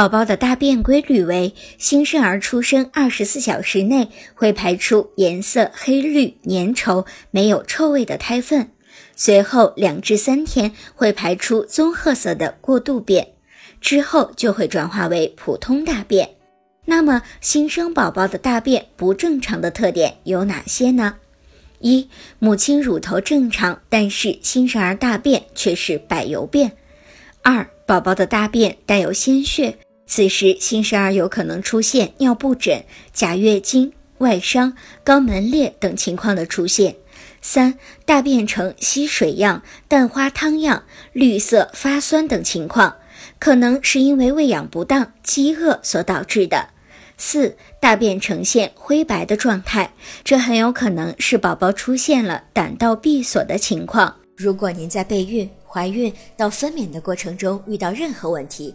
宝宝的大便规律为：新生儿出生二十四小时内会排出颜色黑绿、粘稠、没有臭味的胎粪，随后两至三天会排出棕褐色的过渡便，之后就会转化为普通大便。那么，新生宝宝的大便不正常的特点有哪些呢？一、母亲乳头正常，但是新生儿大便却是柏油便。二、宝宝的大便带有鲜血，此时新生儿有可能出现尿布疹、假月经、外伤、肛门裂等情况的出现。三、大便呈稀水样、蛋花汤样、绿色、发酸等情况，可能是因为喂养不当、饥饿所导致的。四、大便呈现灰白的状态，这很有可能是宝宝出现了胆道闭锁的情况。如果您在备孕、怀孕到分娩的过程中遇到任何问题，